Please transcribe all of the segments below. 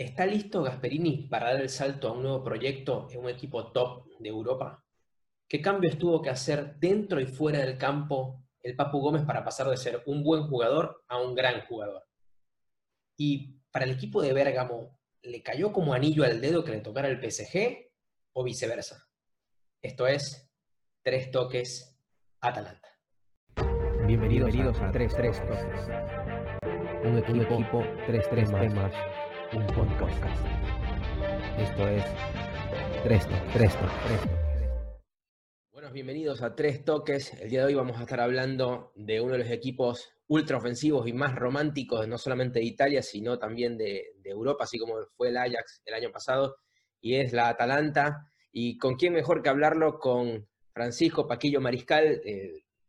¿Está listo Gasperini para dar el salto a un nuevo proyecto en un equipo top de Europa? ¿Qué cambios tuvo que hacer dentro y fuera del campo el Papu Gómez para pasar de ser un buen jugador a un gran jugador? Y para el equipo de Bérgamo, ¿le cayó como anillo al dedo que le tocara el PSG o viceversa? Esto es Tres Toques Atalanta. Bienvenidos, a Tres Tres Toques. Un equipo, 3-3 más, un podcast. Esto es Tres Toques. Tres Toques. Buenos, bienvenidos a Tres Toques. El día de hoy vamos a estar hablando de uno de los equipos ultra ofensivos y más románticos, no solamente de Italia, sino también de, Europa, así como fue el Ajax el año pasado, y es la Atalanta. ¿Y con quién mejor que hablarlo? Con Francisco Paquillo Mariscal,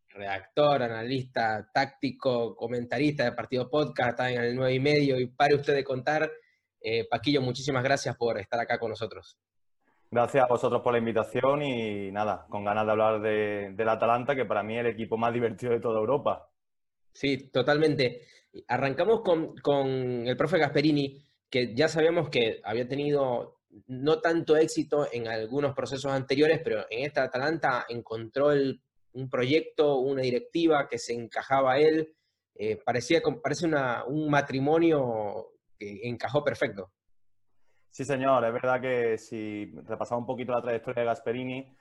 redactor, analista, táctico, comentarista de Partido Podcast, está en el 9 y medio, y pare usted de contar. Eh, Paquillo, muchísimas gracias por estar acá con nosotros. Gracias a vosotros por la invitación y nada, con ganas de hablar de, del Atalanta, que para mí es el equipo más divertido de toda Europa. Sí, totalmente. Arrancamos con, con el profe Gasperini, que ya sabíamos que había tenido no tanto éxito en algunos procesos anteriores, pero en esta Atalanta encontró el un proyecto, una directiva que se encajaba a él. Eh, parecía, parece una, un matrimonio que encajó perfecto. Sí, señor. Es verdad que si repasamos un poquito la trayectoria de Gasperini,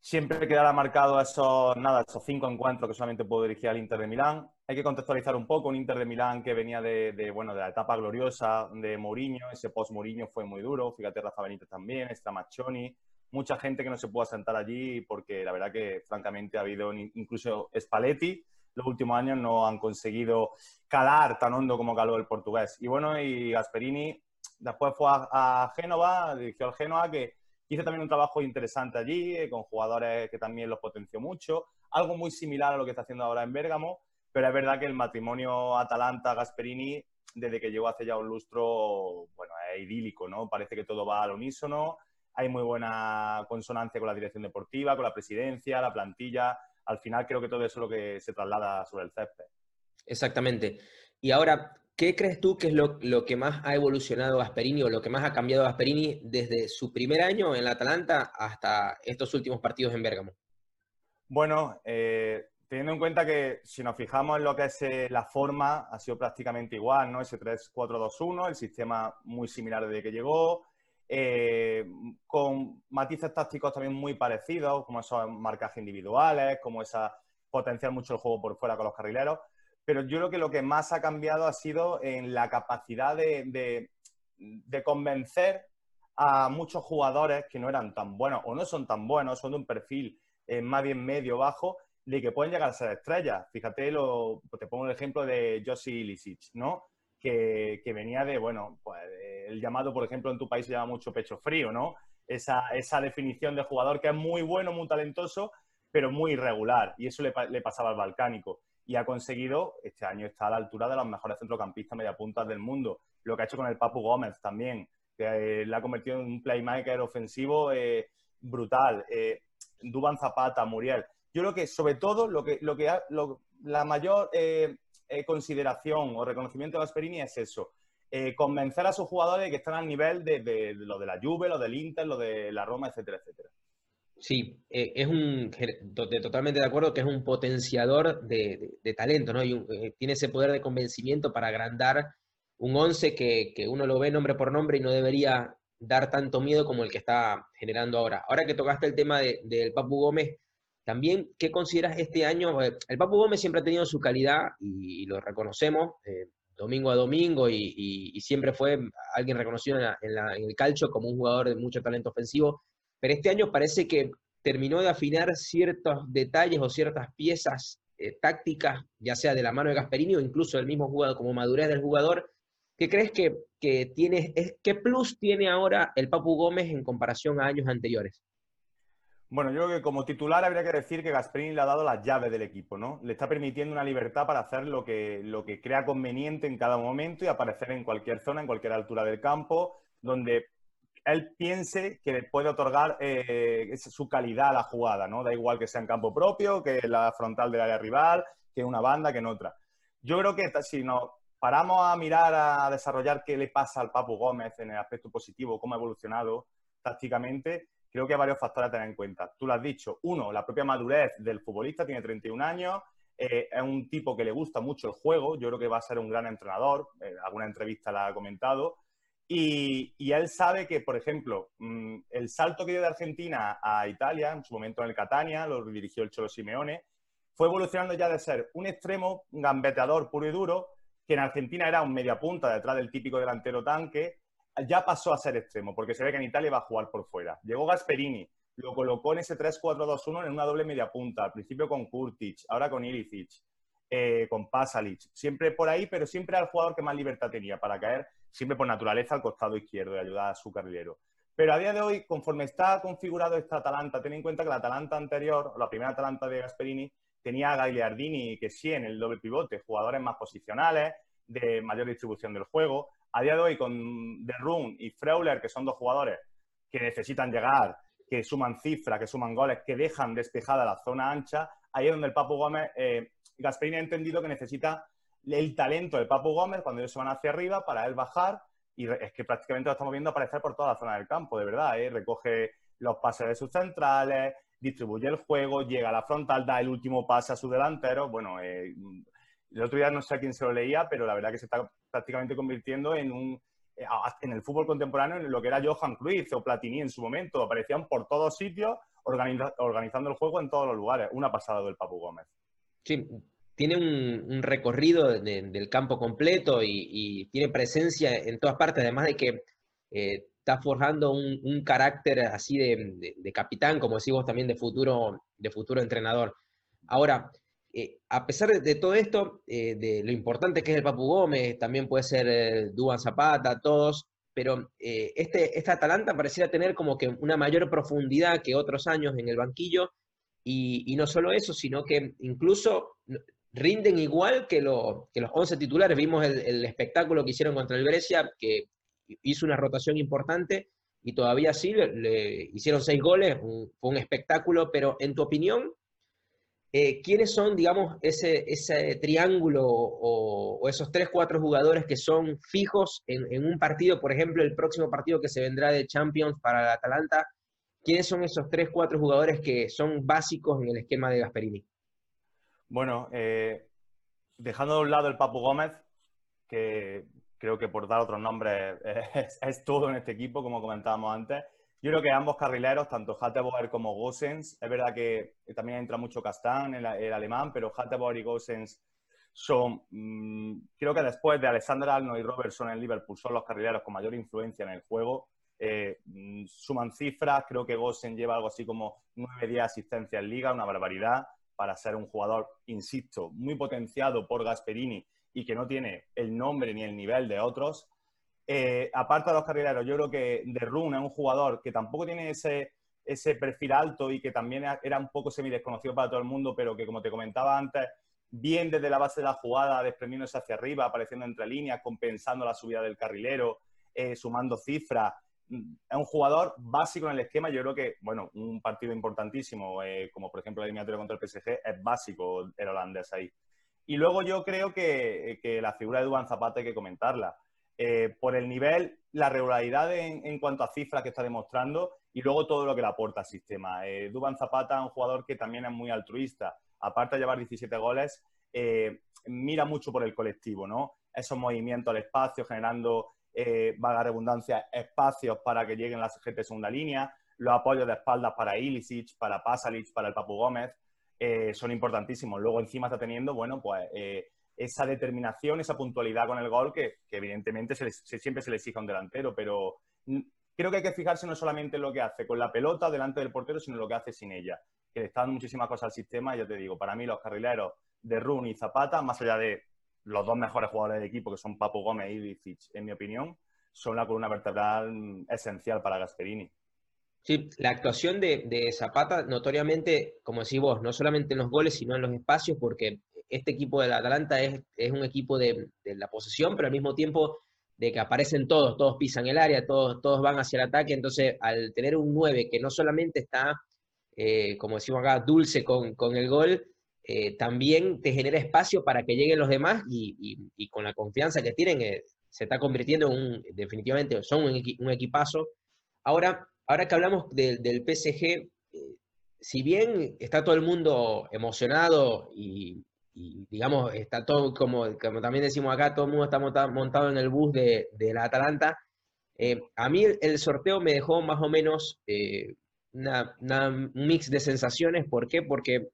siempre quedará marcado esos, nada, esos cinco encuentros que solamente puedo dirigir al Inter de Milán. Hay que contextualizar un poco un Inter de Milán que venía de, bueno, de la etapa gloriosa de Mourinho. Ese post-Mourinho fue muy duro. Fíjate, Rafa Benítez también, está mucha gente que no se pudo sentar allí porque la verdad que francamente ha habido incluso Spalletti los últimos años no han conseguido calar tan hondo como caló el portugués. Y bueno, y Gasperini después fue a, Génova, dirigió al Génova, que hizo también un trabajo interesante allí, eh, con jugadores que también los potenció mucho. Algo muy similar a lo que está haciendo ahora en Bérgamo, pero es verdad que el matrimonio Atalanta-Gasperini, desde que llegó hace ya un lustro, bueno, es idílico, ¿no? Parece que todo va al unísono, hay muy buena consonancia con la dirección deportiva, con la presidencia, la plantilla. Al final creo que todo eso es lo que se traslada sobre el césped. Exactamente. Y ahora, ¿qué crees tú que es lo, que más ha evolucionado Gasperini o lo que más ha cambiado Gasperini desde su primer año en la Atalanta hasta estos últimos partidos en Bérgamo? Bueno, eh, teniendo en cuenta que si nos fijamos en lo que es eh, la forma, ha sido prácticamente igual, ¿no? Ese 3-4-2-1, el sistema muy similar desde que llegó, eh, con matices tácticos también muy parecidos, como esos marcajes individuales, como esa potenciar mucho el juego por fuera con los carrileros. Pero yo creo que lo que más ha cambiado ha sido en la capacidad de, convencer a muchos jugadores que no eran tan buenos o no son tan buenos, son de un perfil eh, más bien medio bajo, de que pueden llegar a ser estrellas. Fíjate, lo, te pongo el ejemplo de Josi Ilicic, ¿no? Que, que, venía de, bueno, pues el llamado, por ejemplo, en tu país se llama mucho pecho frío, ¿no? Esa, esa definición de jugador que es muy bueno, muy talentoso, pero muy irregular. Y eso le, pasaba al balcánico. Y ha conseguido, este año está a la altura de los mejores centrocampistas mediapuntas del mundo. Lo que ha hecho con el Papu Gómez también, que eh, le ha convertido en un playmaker ofensivo eh, brutal. Eh, Duban Zapata, Muriel. Yo creo que sobre todo lo que, lo que la mayor eh, consideración o reconocimiento de Gasperini es eso, eh, convencer a sus jugadores que están al nivel de, lo de la Juve, lo del Inter, lo de la Roma, etcétera, etcétera. Sí, eh, es un, totalmente de acuerdo que es un potenciador de, talento, ¿no? Y eh, tiene ese poder de convencimiento para agrandar un once que, uno lo ve nombre por nombre y no debería dar tanto miedo como el que está generando ahora. Ahora que tocaste el tema del Papu Gómez, también, ¿qué consideras este año? El Papu Gómez siempre ha tenido su calidad y, lo reconocemos domingo a domingo y, siempre fue alguien reconocido en, el calcio como un jugador de mucho talento ofensivo, pero este año parece que terminó de afinar ciertos detalles o ciertas piezas eh, tácticas, ya sea de la mano de Gasperini o incluso del mismo jugador, como madurez del jugador. ¿Qué crees que, que tiene, qué plus tiene ahora el Papu Gómez en comparación a años anteriores? Bueno, yo creo que como titular habría que decir que Gasperini le ha dado las llaves del equipo, ¿no? Le está permitiendo una libertad para hacer lo que, lo que crea conveniente en cada momento y aparecer en cualquier zona, en cualquier altura del campo, donde él piense que le puede otorgar eh, su calidad a la jugada, ¿no? Da igual que sea en campo propio, que la frontal del área rival, que una banda, que en otra. Yo creo que si nos paramos a mirar, a desarrollar qué le pasa al Papu Gómez en el aspecto positivo, cómo ha evolucionado tácticamente, creo que hay varios factores a tener en cuenta. Tú lo has dicho. Uno, la propia madurez del futbolista, tiene 31 años, eh, es un tipo que le gusta mucho el juego, yo creo que va a ser un gran entrenador, eh, alguna entrevista la ha comentado, y, él sabe que, por ejemplo, mm, el salto que dio de Argentina a Italia, en su momento en el Catania, lo dirigió el Cholo Simeone, fue evolucionando ya de ser un extremo, gambeteador puro y duro, que en Argentina era un media punta detrás del típico delantero tanque, ya pasó a ser extremo, porque se ve que en Italia va a jugar por fuera. Llegó Gasperini, lo colocó en ese 3-4-2-1 en una doble media punta, al principio con Kurtic, ahora con Ilicic, eh, con Pasalic, siempre por ahí, pero siempre al jugador que más libertad tenía para caer, siempre por naturaleza al costado izquierdo y ayudar a su carrilero. Pero a día de hoy, conforme está configurado esta Atalanta, ten en cuenta que la Atalanta anterior, la primera Atalanta de Gasperini, tenía a Gagliardini que sí en el doble pivote, jugadores más posicionales, de mayor distribución del juego. A día de hoy, con De Roon y Freuler, que son dos jugadores que necesitan llegar, que suman cifras, que suman goles, que dejan despejada la zona ancha, ahí es donde el Papu Gómez, eh, Gasperini ha entendido que necesita el talento del Papu Gómez cuando ellos se van hacia arriba para él bajar y es que prácticamente lo estamos viendo aparecer por toda la zona del campo, de verdad, ¿eh? recoge los pases de sus centrales, distribuye el juego, llega a la frontal, da el último pase a su delantero. Bueno, eh, el otro día no sé a quién se lo leía, pero la verdad que se está prácticamente convirtiendo en un eh, en el fútbol contemporáneo en lo que era Johan Cruyff o Platini en su momento. Aparecían por todos sitios organizando el juego en todos los lugares. Una pasada del Papu Gómez. Sí, tiene un, recorrido del campo completo y, tiene presencia en todas partes, además de que eh, está forjando un, carácter así de, capitán, como decimos también de futuro, de futuro entrenador. Ahora, eh, a pesar de, todo esto, eh, de lo importante que es el Papu Gómez, también puede ser eh, Duan Zapata, todos, pero este, esta Atalanta pareciera tener como que una mayor profundidad que otros años en el banquillo, y, no solo eso, sino que incluso rinden igual que, que los 11 titulares. Vimos el, espectáculo que hicieron contra el Grecia, que hizo una rotación importante, y todavía sí, le, hicieron seis goles, fue un espectáculo, pero en tu opinión, eh, ¿quiénes son, digamos, ese, ese triángulo o, esos tres, cuatro jugadores que son fijos en, un partido, por ejemplo, el próximo partido que se vendrá de Champions para el Atalanta? ¿Quiénes son esos tres, cuatro jugadores que son básicos en el esquema de Gasperini? Bueno, eh, dejando de un lado el Papu Gómez, que creo que por dar otros nombres es todo en este equipo, como comentábamos antes, yo creo que ambos carrileros, tanto Hatteboer como Gossens, es verdad que también entra mucho Castán, el, el alemán, pero Hatteboer y Gossens son, mm, creo que después de Alexander Arnold y Robertson en Liverpool, son los carrileros con mayor influencia en el juego. Eh, mm, suman cifras, creo que Gossen lleva algo así como 9-10 asistencias en liga, una barbaridad para ser un jugador, insisto, muy potenciado por Gasperini y que no tiene el nombre ni el nivel de otros. Eh, aparte de los carrileros, yo creo que De Rune es un jugador que tampoco tiene ese, ese perfil alto y que también era un poco semi desconocido para todo el mundo, pero que como te comentaba antes, bien desde la base de la jugada, desprendiéndose hacia arriba, apareciendo entre líneas, compensando la subida del carrilero, eh, sumando cifras. Es un jugador básico en el esquema. Yo creo que, bueno, un partido importantísimo, eh, como por ejemplo la eliminatoria contra el PSG, es básico el holandés ahí. Y luego yo creo que, que la figura de Duan Zapata hay que comentarla. Eh, por el nivel, la regularidad en, cuanto a cifras que está demostrando y luego todo lo que le aporta al sistema. Eh, Duban Zapata, un jugador que también es muy altruista, aparte de llevar 17 goles, eh, mira mucho por el colectivo, ¿no? Esos movimientos al espacio, generando, eh, valga redundancia, espacios para que lleguen las gente de segunda línea, los apoyos de espaldas para Ilicic, para Pasalic, para el Papu Gómez, son importantísimos. Luego encima está teniendo, bueno, pues esa determinación, esa puntualidad con el gol que, evidentemente siempre se le exige a un delantero, pero creo que hay que fijarse no solamente en lo que hace con la pelota delante del portero, sino en lo que hace sin ella, que le está dando muchísimas cosas al sistema. Y ya te digo, para mí los carrileros de Run y Zapata, más allá de los dos mejores jugadores del equipo, que son Papo Gómez y Ilicic, en mi opinión, son la columna vertebral esencial para Gasperini. Sí, la actuación de, de, Zapata, notoriamente, como decís vos, no solamente en los goles, sino en los espacios, porque este equipo del Atalanta es, un equipo de, la posesión, pero al mismo tiempo de que aparecen todos, todos pisan el área, todos, todos van hacia el ataque, entonces al tener un 9 que no solamente está, eh, como decimos acá, dulce con, el gol, eh, también te genera espacio para que lleguen los demás y, con la confianza que tienen eh, se está convirtiendo en un, definitivamente, son un, equipazo. Ahora, ahora que hablamos del PSG, si bien está todo el mundo emocionado y, digamos, está todo, como, como también decimos acá, todo el mundo está montado, en el bus de, la Atalanta, a mí el, sorteo me dejó más o menos un mix de sensaciones. ¿Por qué? Porque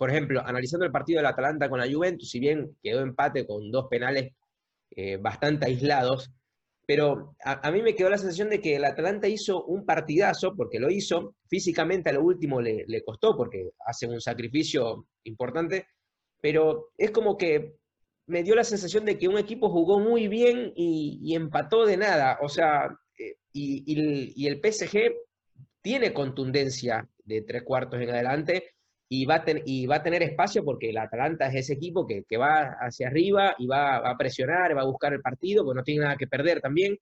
por ejemplo, analizando el partido del Atalanta con la Juventus, si bien quedó empate con dos penales eh, bastante aislados, pero a, mí me quedó la sensación de que el Atalanta hizo un partidazo, porque lo hizo, físicamente a lo último le, costó, porque hace un sacrificio importante, pero es como que me dio la sensación de que un equipo jugó muy bien y, empató de nada, o sea, eh, y, el PSG tiene contundencia de tres cuartos en adelante, y va, a y va a tener espacio porque el Atalanta es ese equipo que, va hacia arriba y va, a presionar, va a buscar el partido, porque no tiene nada que perder también.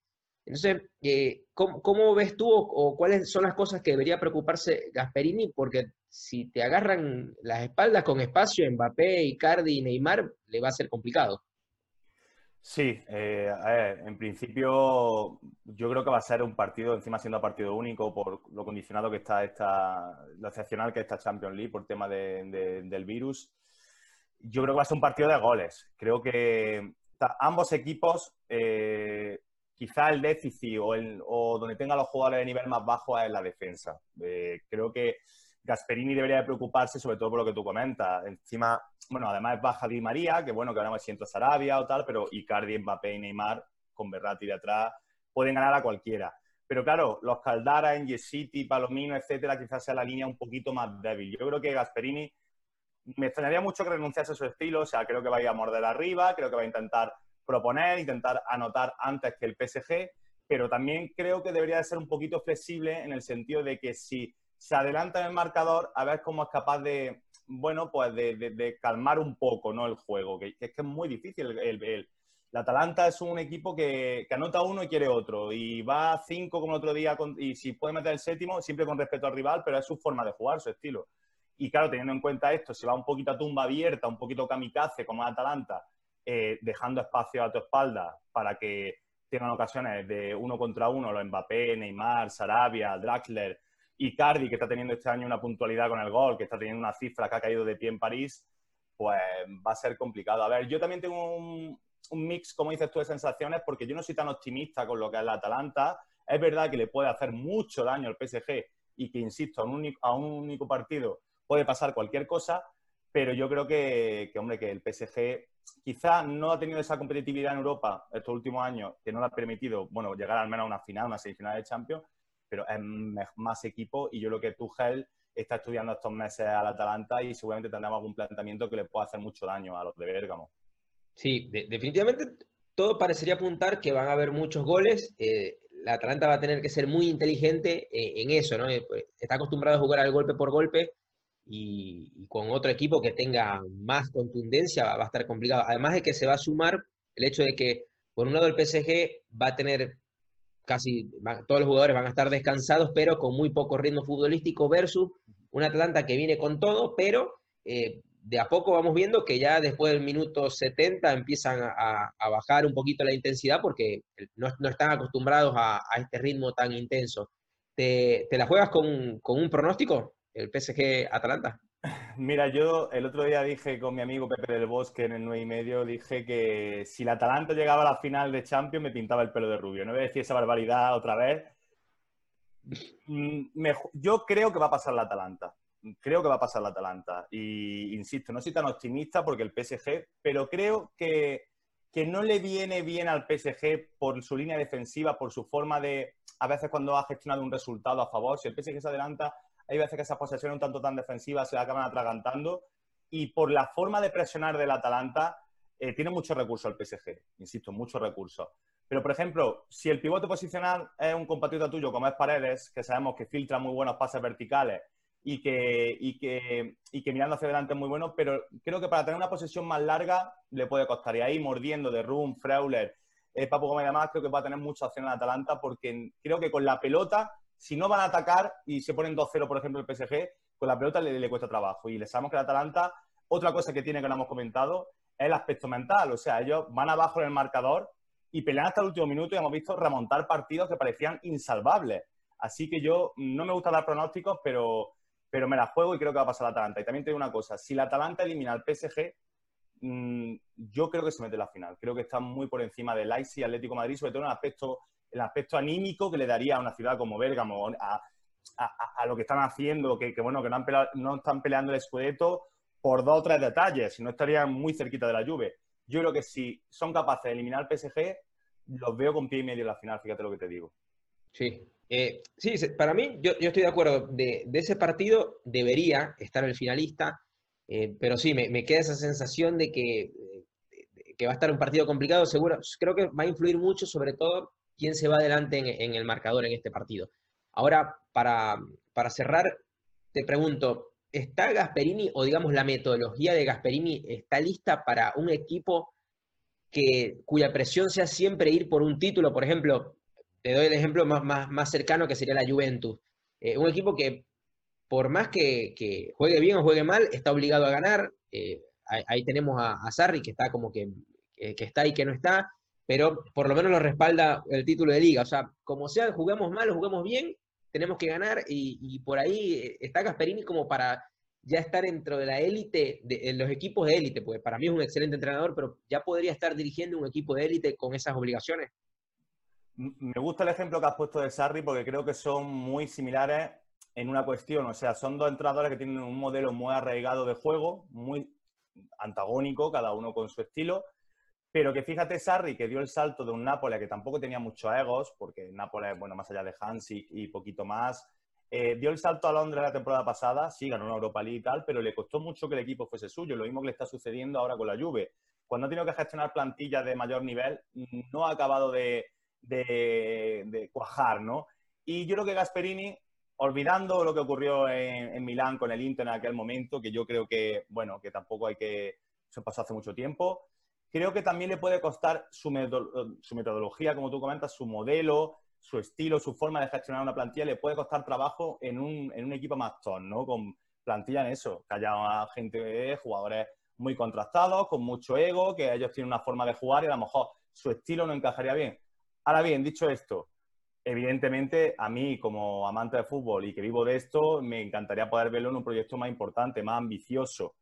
Entonces, eh, ¿cómo, ves tú o, cuáles son las cosas que debería preocuparse Gasperini? Porque si te agarran las espaldas con espacio, Mbappé, Icardi y Neymar, le va a ser complicado. Sí, eh, en principio yo creo que va a ser un partido, encima siendo partido único por lo condicionado que está esta, lo excepcional que está Champions League por tema del virus. Yo creo que va a ser un partido de goles. Creo que ambos equipos, eh, quizá el déficit o, donde tenga los jugadores de nivel más bajo es la defensa. Eh, creo que Gasperini debería de preocuparse sobre todo por lo que tú comentas. Encima, bueno, además es baja Di María, que bueno, que ahora me siento Sarabia o tal, pero Icardi, Mbappé y Neymar, con Berratti de atrás, pueden ganar a cualquiera. Pero claro, los Caldara, City, Palomino, etcétera, quizás sea la línea un poquito más débil. Yo creo que Gasperini me extrañaría mucho que renunciase a su estilo, o sea, creo que va a ir a morder arriba, creo que va a intentar proponer, intentar anotar antes que el PSG, pero también creo que debería de ser un poquito flexible en el sentido de que si se adelanta en el marcador a ver cómo es capaz de, bueno, pues de, calmar un poco ¿no? el juego, que, es que es muy difícil. El, el, Atalanta es un equipo que, anota uno y quiere otro, y va a cinco como el otro día, y si puede meter el séptimo, siempre con respeto al rival, pero es su forma de jugar, su estilo. Y claro, teniendo en cuenta esto, si va un poquito a tumba abierta, un poquito kamikaze como Atalanta, eh, dejando espacio a tu espalda para que tengan ocasiones de uno contra uno, los Mbappé, Neymar, Sarabia, Draxler, Cardi, que está teniendo este año una puntualidad con el gol, que está teniendo una cifra que ha caído de pie en París, pues va a ser complicado. A ver, yo también tengo un, mix, como dices tú, de sensaciones, porque yo no soy tan optimista con lo que es la Atalanta. Es verdad que le puede hacer mucho daño al PSG y que, insisto, a un único, a un único partido puede pasar cualquier cosa, pero yo creo que, que, hombre, que el PSG quizá no ha tenido esa competitividad en Europa estos últimos años que no le ha permitido, bueno, llegar al menos a una final, una semifinal de Champions, pero es más equipo y yo creo que Tuchel está estudiando estos meses al Atalanta y seguramente tendremos algún planteamiento que le pueda hacer mucho daño a los de Bérgamo. Sí, definitivamente todo parecería apuntar que van a haber muchos goles. Eh, la Atalanta va a tener que ser muy inteligente eh, en eso, ¿no? Eh, pues, está acostumbrado a jugar al golpe por golpe y, con otro equipo que tenga más contundencia va, a estar complicado. Además de que se va a sumar el hecho de que, por un lado, el PSG va a tener casi todos los jugadores van a estar descansados, pero con muy poco ritmo futbolístico versus un Atlanta que viene con todo, pero eh, de a poco vamos viendo que ya después del minuto 70 empiezan a, bajar un poquito la intensidad porque no, están acostumbrados a, este ritmo tan intenso. ¿Te, la juegas con, con un pronóstico, el PSG Atalanta? Mira, yo el otro día dije con mi amigo Pepe del Bosque en el 9 y medio, dije que si la Atalanta llegaba a la final de Champions me pintaba el pelo de rubio. No voy a decir esa barbaridad otra vez. Mm, yo creo que va a pasar la Atalanta. Creo que va a pasar la Atalanta. Y insisto, no soy tan optimista porque el PSG, pero creo que, que no le viene bien al PSG por su línea defensiva, por su forma de, a veces cuando ha gestionado un resultado a favor, si el PSG se adelanta, hay veces que esas posesiones un tanto tan defensivas se acaban atragantando y por la forma de presionar del Atalanta eh, tiene mucho recurso el PSG, insisto, mucho recurso. Pero, por ejemplo, si el pivote posicional es un compatriota tuyo como es Paredes, que sabemos que filtra muy buenos pases verticales y que, y que, y que mirando hacia adelante es muy bueno, pero creo que para tener una posesión más larga le puede costar. Y ahí mordiendo de Rum, Freuler, eh, Papu Gómez y demás, creo que va a tener mucha opción en Atalanta porque creo que con la pelota si no van a atacar y se ponen 2-0, por ejemplo, el PSG, con la pelota le, cuesta trabajo. Y le sabemos que el Atalanta otra cosa que tiene que no hemos comentado es el aspecto mental. O sea, ellos van abajo en el marcador y pelean hasta el último minuto y hemos visto remontar partidos que parecían insalvables. Así que yo no me gusta dar pronósticos, pero, pero me la juego y creo que va a pasar la Atalanta. Y también te digo una cosa, si la Atalanta elimina al PSG, mm, yo creo que se mete la final. Creo que está muy por encima del Leipzig y Atlético Madrid, sobre todo en el aspecto, el aspecto anímico que le daría a una ciudad como Bérgamo, a, lo que están haciendo, que, bueno, que no, no, están peleando el Scudetto por dos o tres detalles, si no estarían muy cerquita de la lluvia. Yo creo que si son capaces de eliminar al PSG, los veo con pie y medio en la final, fíjate lo que te digo. Sí, eh, sí, para mí, yo, estoy de acuerdo. De, ese partido debería estar el finalista, eh, pero sí, me, queda esa sensación de que, que, va a estar un partido complicado. Seguro, creo que va a influir mucho, sobre todo, quién se va adelante en, el marcador en este partido. Ahora, para, para cerrar, te pregunto, ¿está Gasperini o digamos la metodología de Gasperini está lista para un equipo que, cuya presión sea siempre ir por un título? Por ejemplo, te doy el ejemplo más, más, cercano que sería la Juventus. Eh, un equipo que, por más que, juegue bien o juegue mal, está obligado a ganar. Eh, ahí, tenemos a, Sarri, que está como que, que está y que no está, pero por lo menos lo respalda el título de liga. O sea, como sea, juguemos mal o juguemos bien, tenemos que ganar y, por ahí eh, está Gasperini como para ya estar dentro de la élite, de, los equipos de élite, porque para mí es un excelente entrenador, pero ya podría estar dirigiendo un equipo de élite con esas obligaciones. Me gusta el ejemplo que has puesto de Sarri porque creo que son muy similares en una cuestión. O sea, son dos entrenadores que tienen un modelo muy arraigado de juego, muy antagónico, cada uno con su estilo. Pero que fíjate, Sarri, que dio el salto de un Nápoles que tampoco tenía muchos egos, porque Nápoles, bueno, más allá de Hans y, poquito más, eh, dio el salto a Londres la temporada pasada, sí, ganó una Europa League y tal, pero le costó mucho que el equipo fuese suyo. Lo mismo que le está sucediendo ahora con la Juve. Cuando ha tenido que gestionar plantillas de mayor nivel, no ha acabado de, de, cuajar, ¿no? Y yo creo que Gasperini, olvidando lo que ocurrió en, Milán con el Inter en aquel momento, que yo creo que, bueno, que tampoco hay que, se pasó hace mucho tiempo, creo que también le puede costar su, metodología, como tú comentas, su modelo, su estilo, su forma de gestionar una plantilla, le puede costar trabajo en un, equipo más ton, ¿no? Con plantilla en eso, que haya gente, jugadores muy contrastados, con mucho ego, que ellos tienen una forma de jugar y a lo mejor su estilo no encajaría bien. Ahora bien, dicho esto, evidentemente a mí como amante de fútbol y que vivo de esto, me encantaría poder verlo en un proyecto más importante, más ambicioso.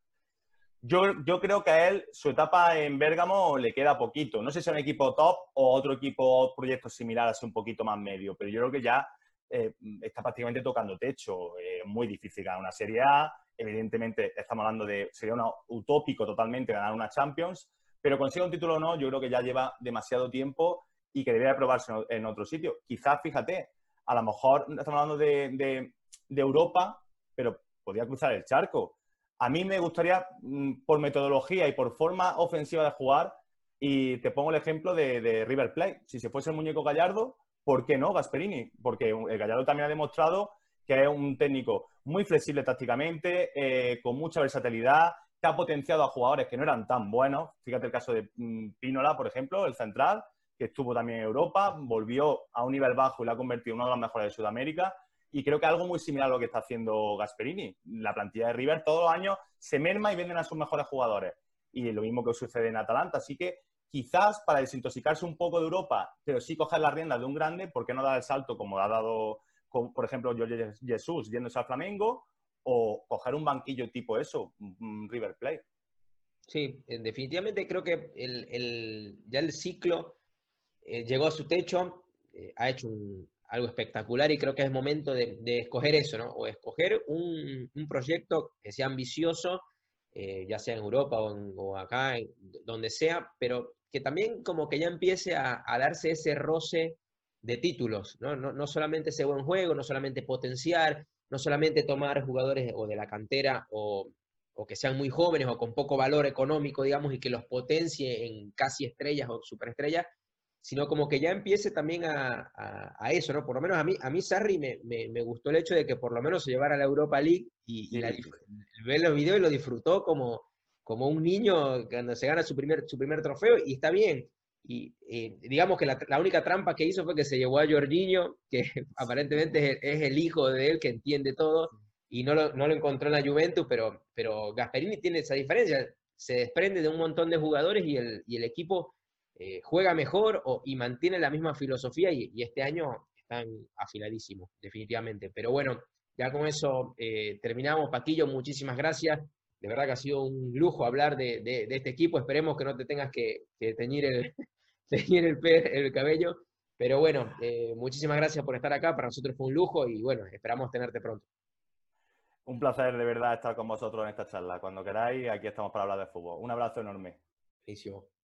Yo, yo creo que a él su etapa en Bérgamo le queda poquito. No sé si es un equipo top o otro equipo, proyecto similar, así un poquito más medio, pero yo creo que ya eh, está prácticamente tocando techo. Eh, muy difícil ganar una Serie A. Evidentemente, estamos hablando de, sería un utópico totalmente ganar una Champions, pero consiga un título o no, yo creo que ya lleva demasiado tiempo y que debería probarse en otro sitio. Quizás, fíjate, a lo mejor estamos hablando de, Europa, pero podría cruzar el charco. A mí me gustaría, mm, por metodología y por forma ofensiva de jugar, y te pongo el ejemplo de, River Plate. Si se fuese el muñeco Gallardo, ¿por qué no Gasperini? Porque el Gallardo también ha demostrado que es un técnico muy flexible tácticamente, eh, con mucha versatilidad, que ha potenciado a jugadores que no eran tan buenos. Fíjate el caso de mm, Pinola, por ejemplo, el central, que estuvo también en Europa, volvió a un nivel bajo y la ha convertido en una de las mejores de Sudamérica. Y creo que algo muy similar a lo que está haciendo Gasperini. La plantilla de River todos los años se merma y venden a sus mejores jugadores. Y lo mismo que sucede en Atalanta. Así que quizás para desintoxicarse un poco de Europa, pero sí coger las riendas de un grande, ¿por qué no dar el salto como ha dado, por ejemplo, Jorge Jesús yéndose al Flamengo? O coger un banquillo tipo eso, River Plate. Sí, definitivamente creo que el, ya el ciclo eh, llegó a su techo, eh, ha hecho algo espectacular y creo que es momento de, escoger eso, ¿no? O escoger un, proyecto que sea ambicioso, eh, ya sea en Europa o, acá, donde sea, pero que también como que ya empiece a, darse ese roce de títulos, ¿no? ¿no? ¿no? solamente ese buen juego, no solamente potenciar, no solamente tomar jugadores o de la cantera o, o que sean muy jóvenes o con poco valor económico, digamos, y que los potencie en casi estrellas o superestrellas, sino como que ya empiece también a, eso, ¿no? Por lo menos a mí, a mí Sarri me, me, gustó el hecho de que por lo menos se llevara a la Europa League y, ver los videos y lo disfrutó como, como un niño cuando se gana su primer, su primer trofeo y está bien. Y digamos que la, única trampa que hizo fue que se llevó a Jorginho, que aparentemente es, el hijo de él, que entiende todo, y no lo, no lo encontró en la Juventus, pero, pero Gasperini tiene esa diferencia, se desprende de un montón de jugadores y el, y el equipo eh, juega mejor y mantiene la misma filosofía y, este año están afiladísimos, definitivamente. Pero bueno, ya con eso eh, terminamos. Paquillo, muchísimas gracias. De verdad que ha sido un lujo hablar de, este equipo. Esperemos que no te tengas que, teñir, el, el, el, cabello. Pero bueno, eh, muchísimas gracias por estar acá. Para nosotros fue un lujo y bueno, esperamos tenerte pronto. Un placer de verdad estar con vosotros en esta charla. Cuando queráis, aquí estamos para hablar de fútbol. Un abrazo enorme. Buenísimo.